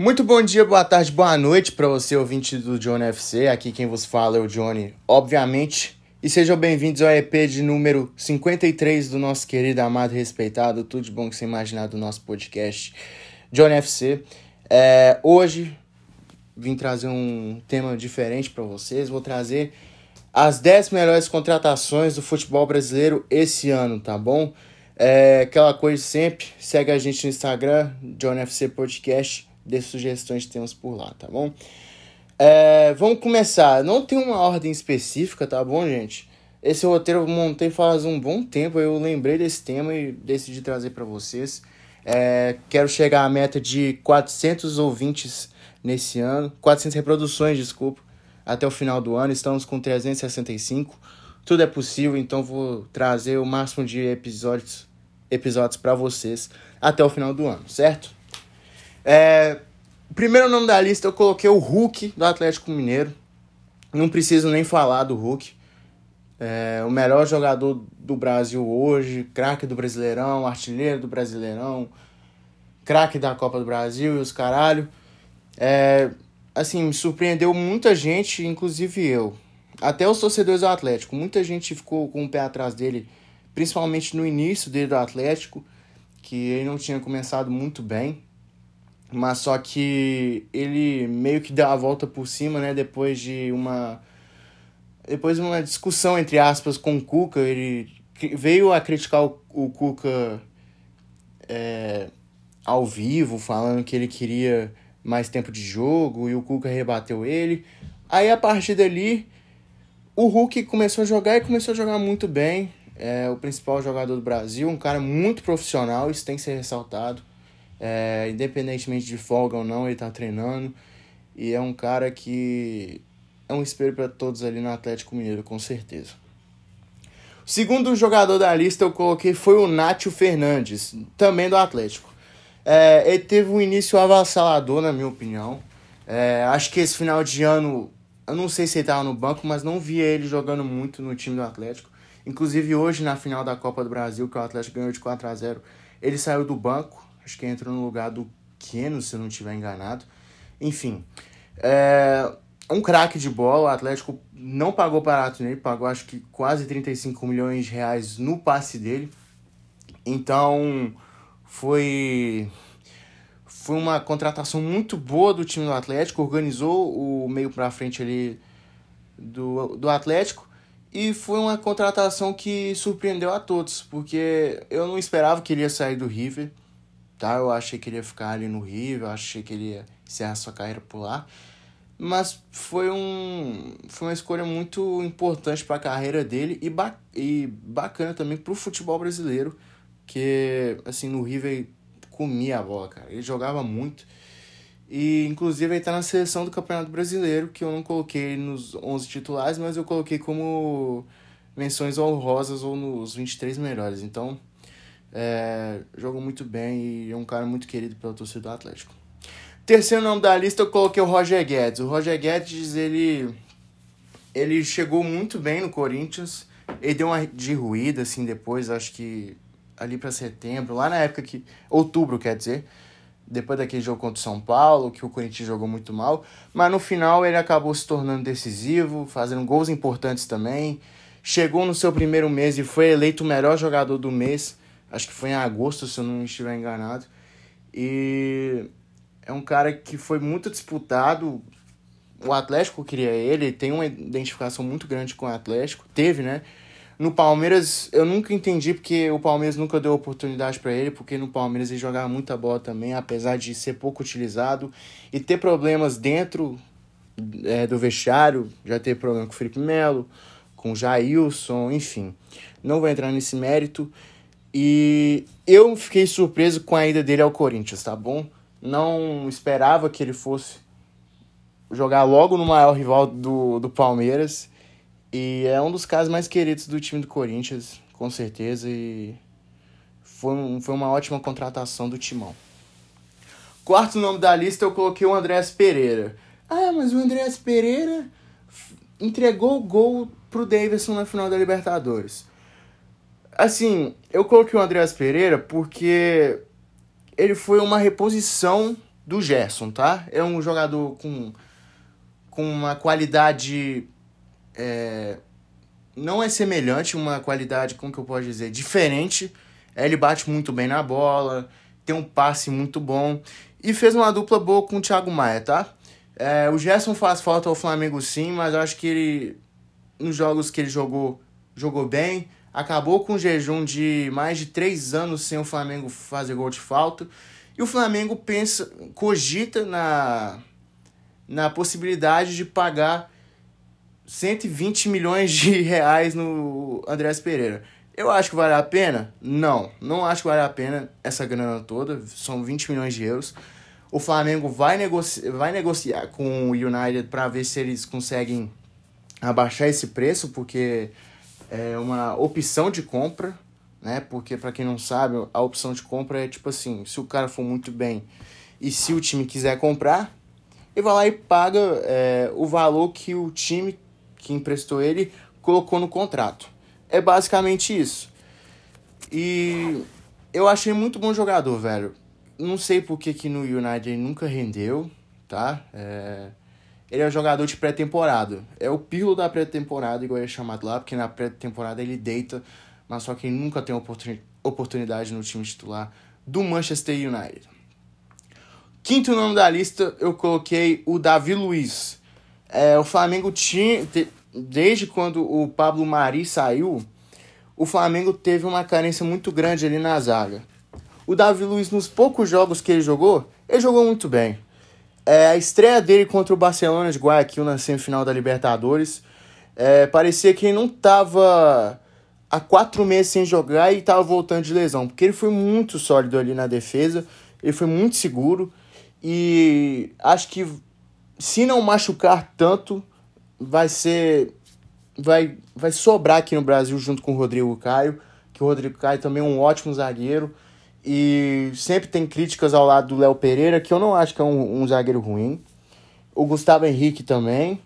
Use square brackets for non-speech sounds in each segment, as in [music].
Muito bom dia, boa tarde, boa noite para você, ouvinte do Johnny FC. Aqui quem vos fala é o Johnny, obviamente. E sejam bem-vindos ao EP de número 53 do nosso querido, amado e respeitado, tudo de bom que você imaginar do nosso podcast Johnny FC. É, hoje vim trazer um tema diferente para vocês. Vou trazer as 10 melhores contratações do futebol brasileiro esse ano, tá bom? É, aquela coisa sempre, segue a gente no Instagram, Johnny FC Podcast, dê sugestões de temas por lá, tá bom? É, vamos começar. Não tem uma ordem específica, tá bom, gente? Esse roteiro eu montei faz um bom tempo. Eu lembrei desse tema e decidi trazer para vocês. É, quero chegar à meta de 400 ouvintes nesse ano, 400 reproduções, desculpa, até o final do ano. Estamos com 365. Tudo é possível, então vou trazer o máximo de episódios episódios para vocês até o final do ano, certo? É, primeiro nome da lista eu coloquei o Hulk do Atlético Mineiro. Não preciso nem falar do Hulk. É, o melhor jogador do Brasil hoje, craque do Brasileirão, artilheiro do Brasileirão, craque da Copa do Brasil e os caralho. É, assim, me surpreendeu muita gente, inclusive eu. Até os torcedores do Atlético. Muita gente ficou com o pé atrás dele, principalmente no início dele do Atlético, que ele não tinha começado muito bem. Mas só que ele meio que deu a volta por cima, né? Depois de uma. Depois de uma discussão, entre aspas, com o Cuca. Ele veio a criticar o, Cuca é, ao vivo, falando que ele queria mais tempo de jogo e o Cuca rebateu ele. Aí a partir dali, o Hulk começou a jogar e começou a jogar muito bem. É o principal jogador do Brasil, um cara muito profissional, isso tem que ser ressaltado. É, independentemente de folga ou não, ele tá treinando. E é um cara que é um espelho para todos ali no Atlético Mineiro, com certeza. O segundo jogador da lista eu coloquei foi o Nátio Fernandes, também do Atlético. É, ele teve um início avassalador, na minha opinião. É, acho que esse final de ano, eu não sei se ele estava no banco, mas não via ele jogando muito no time do Atlético. Inclusive hoje, na final da Copa do Brasil, que o Atlético ganhou de 4 a 0 ele saiu do banco Acho que entrou no lugar do Keno, se eu não estiver enganado. Enfim, é um craque de bola. O Atlético não pagou barato nele, pagou acho que quase 35 milhões de reais no passe dele. Então, foi foi uma contratação muito boa do time do Atlético, organizou o meio para frente ali do, do Atlético e foi uma contratação que surpreendeu a todos, porque eu não esperava que ele ia sair do River tá? Eu achei que ele ia ficar ali no Rio, eu achei que ele ia encerrar sua carreira por lá. Mas foi, um, foi uma escolha muito importante para a carreira dele e, ba e bacana também para o futebol brasileiro, que assim, no River comia a bola, cara. Ele jogava muito. E inclusive ele tá na seleção do Campeonato Brasileiro, que eu não coloquei nos 11 titulares, mas eu coloquei como menções honrosas ou nos 23 melhores. Então, é, jogou muito bem e é um cara muito querido pela torcida do Atlético. Terceiro nome da lista eu coloquei o Roger Guedes. O Roger Guedes, ele, ele chegou muito bem no Corinthians. Ele deu uma de ruída, assim, depois, acho que ali para setembro, lá na época que... Outubro, quer dizer. Depois daquele jogo contra o São Paulo, que o Corinthians jogou muito mal. Mas no final ele acabou se tornando decisivo, fazendo gols importantes também. Chegou no seu primeiro mês e foi eleito o melhor jogador do mês Acho que foi em agosto, se eu não estiver enganado. E é um cara que foi muito disputado. O Atlético queria ele, tem uma identificação muito grande com o Atlético. Teve, né? No Palmeiras, eu nunca entendi porque o Palmeiras nunca deu oportunidade para ele, porque no Palmeiras ele jogava muita bola também, apesar de ser pouco utilizado e ter problemas dentro é, do vestiário. Já teve problema com o Felipe Melo, com o Jailson, enfim. Não vou entrar nesse mérito. E eu fiquei surpreso com a ida dele ao Corinthians, tá bom? Não esperava que ele fosse jogar logo no maior rival do, do Palmeiras. E é um dos caras mais queridos do time do Corinthians, com certeza. E foi, um, foi uma ótima contratação do Timão. Quarto nome da lista eu coloquei o Andréas Pereira. Ah, mas o Andréas Pereira entregou o gol pro Davidson na final da Libertadores. Assim, eu coloquei o Andreas Pereira porque ele foi uma reposição do Gerson, tá? É um jogador com, com uma qualidade. É, não é semelhante, uma qualidade, como que eu posso dizer, diferente. Ele bate muito bem na bola, tem um passe muito bom e fez uma dupla boa com o Thiago Maia, tá? É, o Gerson faz falta ao Flamengo sim, mas eu acho que ele, nos jogos que ele jogou, jogou bem. Acabou com um jejum de mais de três anos sem o Flamengo fazer gol de falta. E o Flamengo pensa, cogita na, na possibilidade de pagar 120 milhões de [laughs] reais no Andrés Pereira. Eu acho que vale a pena? Não, não acho que vale a pena essa grana toda, são 20 milhões de euros. O Flamengo vai, negoci vai negociar com o United para ver se eles conseguem abaixar esse preço, porque é uma opção de compra, né? Porque para quem não sabe, a opção de compra é tipo assim, se o cara for muito bem e se o time quiser comprar, ele vai lá e paga é, o valor que o time que emprestou ele colocou no contrato. É basicamente isso. E eu achei muito bom jogador, velho. Não sei por que, que no United ele nunca rendeu, tá? É... Ele é um jogador de pré-temporada. É o pirlo da pré-temporada, igual é chamado lá, porque na pré-temporada ele deita, mas só que ele nunca tem oportunidade no time titular do Manchester United. Quinto nome da lista, eu coloquei o Davi Luiz. É, o Flamengo tinha, desde quando o Pablo Mari saiu, o Flamengo teve uma carência muito grande ali na zaga. O Davi Luiz, nos poucos jogos que ele jogou, ele jogou muito bem. É, a estreia dele contra o Barcelona de Guayaquil na semifinal da Libertadores, é, parecia que ele não estava há quatro meses sem jogar e estava voltando de lesão, porque ele foi muito sólido ali na defesa, ele foi muito seguro e acho que se não machucar tanto, vai ser. Vai, vai sobrar aqui no Brasil junto com o Rodrigo Caio, que o Rodrigo Caio também é um ótimo zagueiro. E sempre tem críticas ao lado do Léo Pereira, que eu não acho que é um, um zagueiro ruim. O Gustavo Henrique também.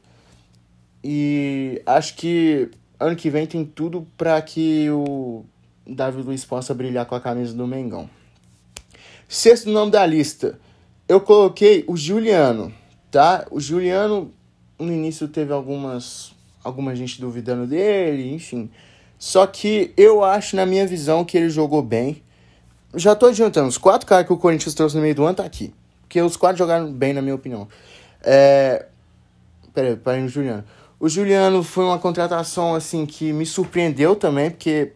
E acho que ano que vem tem tudo para que o Davi Luiz possa brilhar com a camisa do Mengão. Sexto nome da lista, eu coloquei o Juliano, tá? O Juliano no início teve algumas alguma gente duvidando dele, enfim. Só que eu acho, na minha visão, que ele jogou bem. Já tô adiantando, os quatro caras que o Corinthians trouxe no meio do ano tá aqui. Porque os quatro jogaram bem, na minha opinião. É... Peraí, peraí no Juliano. O Juliano foi uma contratação, assim, que me surpreendeu também, porque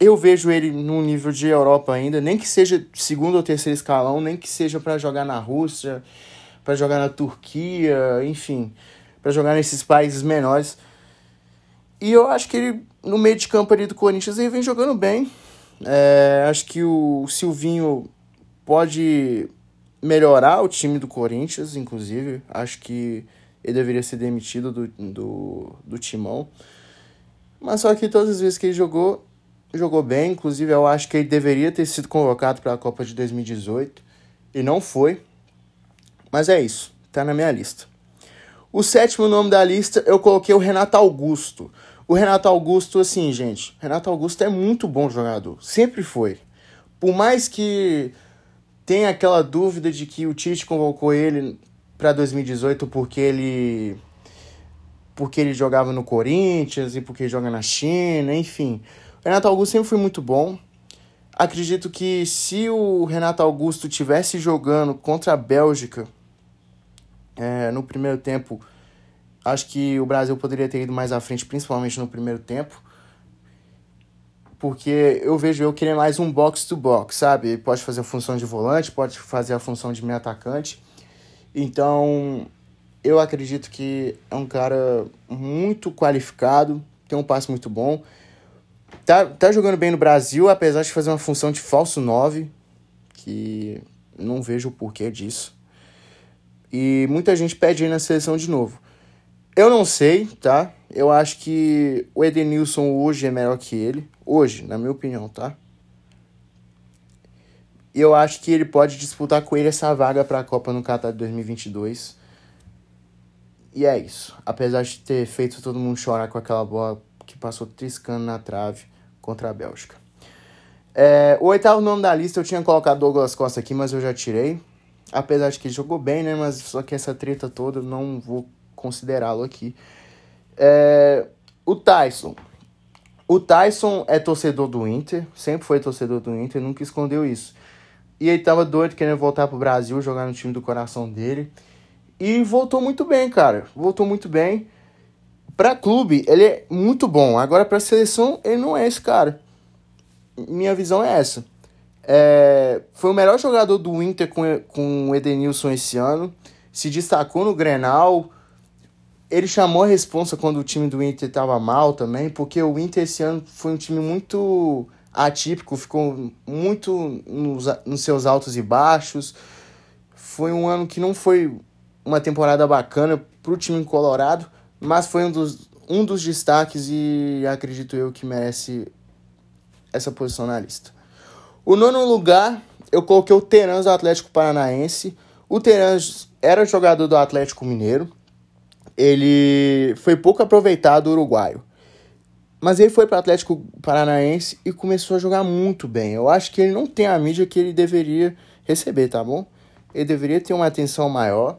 eu vejo ele num nível de Europa ainda, nem que seja segundo ou terceiro escalão, nem que seja para jogar na Rússia, para jogar na Turquia, enfim para jogar nesses países menores. E eu acho que ele, no meio de campo ali do Corinthians, ele vem jogando bem. É, acho que o Silvinho pode melhorar o time do Corinthians, inclusive. Acho que ele deveria ser demitido do, do, do timão. Mas só que todas as vezes que ele jogou, jogou bem. Inclusive, eu acho que ele deveria ter sido convocado para a Copa de 2018. E não foi. Mas é isso. Tá na minha lista. O sétimo nome da lista eu coloquei o Renato Augusto. O Renato Augusto, assim, gente, Renato Augusto é muito bom jogador, sempre foi. Por mais que tenha aquela dúvida de que o Tite convocou ele para 2018 porque ele porque ele jogava no Corinthians e porque joga na China, enfim. O Renato Augusto sempre foi muito bom. Acredito que se o Renato Augusto tivesse jogando contra a Bélgica é, no primeiro tempo, acho que o Brasil poderia ter ido mais à frente, principalmente no primeiro tempo. Porque eu vejo eu querer mais um box-to-box, sabe? Ele pode fazer a função de volante, pode fazer a função de meio atacante. Então, eu acredito que é um cara muito qualificado, tem um passe muito bom. Tá, tá jogando bem no Brasil, apesar de fazer uma função de falso 9, que não vejo o porquê disso. E muita gente pede aí na seleção de novo. Eu não sei, tá? Eu acho que o Edenilson hoje é melhor que ele. Hoje, na minha opinião, tá? E eu acho que ele pode disputar com ele essa vaga para a Copa no Qatar de 2022. E é isso. Apesar de ter feito todo mundo chorar com aquela bola que passou triscando na trave contra a Bélgica. É, o oitavo nome da lista eu tinha colocado Douglas Costa aqui, mas eu já tirei. Apesar de que ele jogou bem, né? Mas só que essa treta toda eu não vou considerá-lo aqui. É, o Tyson. O Tyson é torcedor do Inter, sempre foi torcedor do Inter, nunca escondeu isso. E ele tava doido querendo voltar pro Brasil, jogar no time do coração dele. E voltou muito bem, cara. Voltou muito bem. Pra clube, ele é muito bom. Agora, pra seleção, ele não é esse cara. Minha visão é essa. É, foi o melhor jogador do Inter com, com o Edenilson esse ano. Se destacou no Grenal. Ele chamou a responsa quando o time do Inter estava mal também, porque o Inter esse ano foi um time muito atípico, ficou muito nos, nos seus altos e baixos. Foi um ano que não foi uma temporada bacana para o time colorado, mas foi um dos, um dos destaques e acredito eu que merece essa posição na lista. O nono lugar, eu coloquei o Terãs do Atlético Paranaense. O Terãs era jogador do Atlético Mineiro. Ele foi pouco aproveitado uruguaio. Mas ele foi para o Atlético Paranaense e começou a jogar muito bem. Eu acho que ele não tem a mídia que ele deveria receber, tá bom? Ele deveria ter uma atenção maior.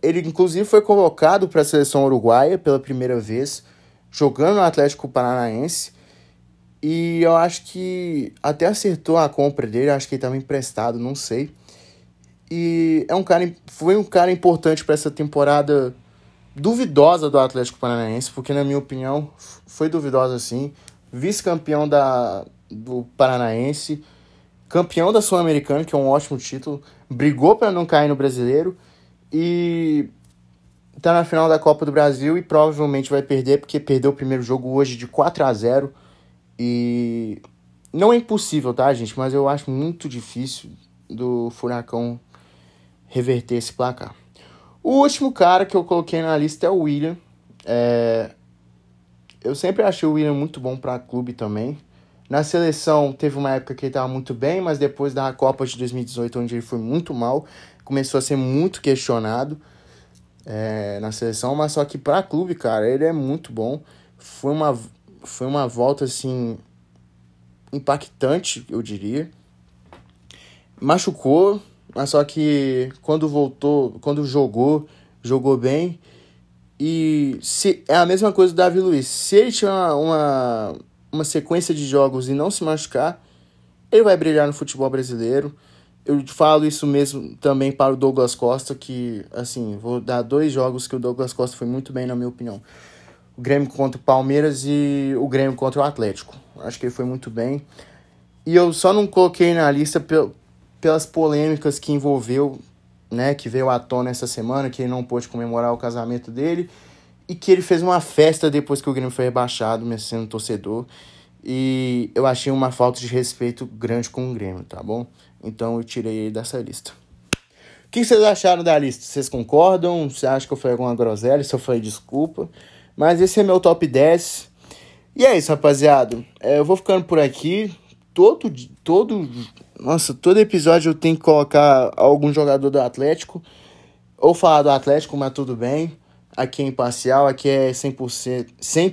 Ele, inclusive, foi convocado para a seleção uruguaia pela primeira vez, jogando no Atlético Paranaense. E eu acho que até acertou a compra dele, acho que ele estava emprestado, não sei. E é um cara, foi um cara importante para essa temporada duvidosa do Atlético Paranaense, porque na minha opinião foi duvidosa sim. Vice-campeão da do Paranaense, campeão da Sul-Americana, que é um ótimo título, brigou para não cair no Brasileiro e tá na final da Copa do Brasil e provavelmente vai perder porque perdeu o primeiro jogo hoje de 4 a 0 e não é impossível, tá, gente? Mas eu acho muito difícil do Furacão reverter esse placar. O último cara que eu coloquei na lista é o William. É... Eu sempre achei o William muito bom para clube também. Na seleção teve uma época que ele estava muito bem, mas depois da Copa de 2018, onde ele foi muito mal, começou a ser muito questionado é, na seleção. Mas só que para clube, cara, ele é muito bom. Foi uma foi uma volta assim impactante, eu diria. Machucou, mas só que quando voltou, quando jogou, jogou bem. E se é a mesma coisa do Davi Luiz. Se ele tiver uma, uma, uma sequência de jogos e não se machucar, ele vai brilhar no futebol brasileiro. Eu falo isso mesmo também para o Douglas Costa, que, assim, vou dar dois jogos que o Douglas Costa foi muito bem, na minha opinião o Grêmio contra o Palmeiras e o Grêmio contra o Atlético. Acho que ele foi muito bem. E eu só não coloquei na lista pelas polêmicas que envolveu, né, que veio à tona essa semana, que ele não pôde comemorar o casamento dele e que ele fez uma festa depois que o Grêmio foi rebaixado, mesmo sendo torcedor. E eu achei uma falta de respeito grande com o Grêmio, tá bom? Então eu tirei ele dessa lista. O que vocês acharam da lista? Vocês concordam? Você acha que eu falei alguma groselha? Se eu falei desculpa. Mas esse é meu top 10. E é isso, rapaziada. É, eu vou ficando por aqui. Todo, todo, nossa, todo episódio eu tenho que colocar algum jogador do Atlético. Ou falar do Atlético, mas tudo bem. Aqui é imparcial, aqui é 100%, 100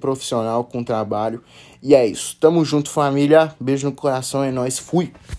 profissional com trabalho. E é isso. Tamo junto, família. Beijo no coração, é nóis. Fui!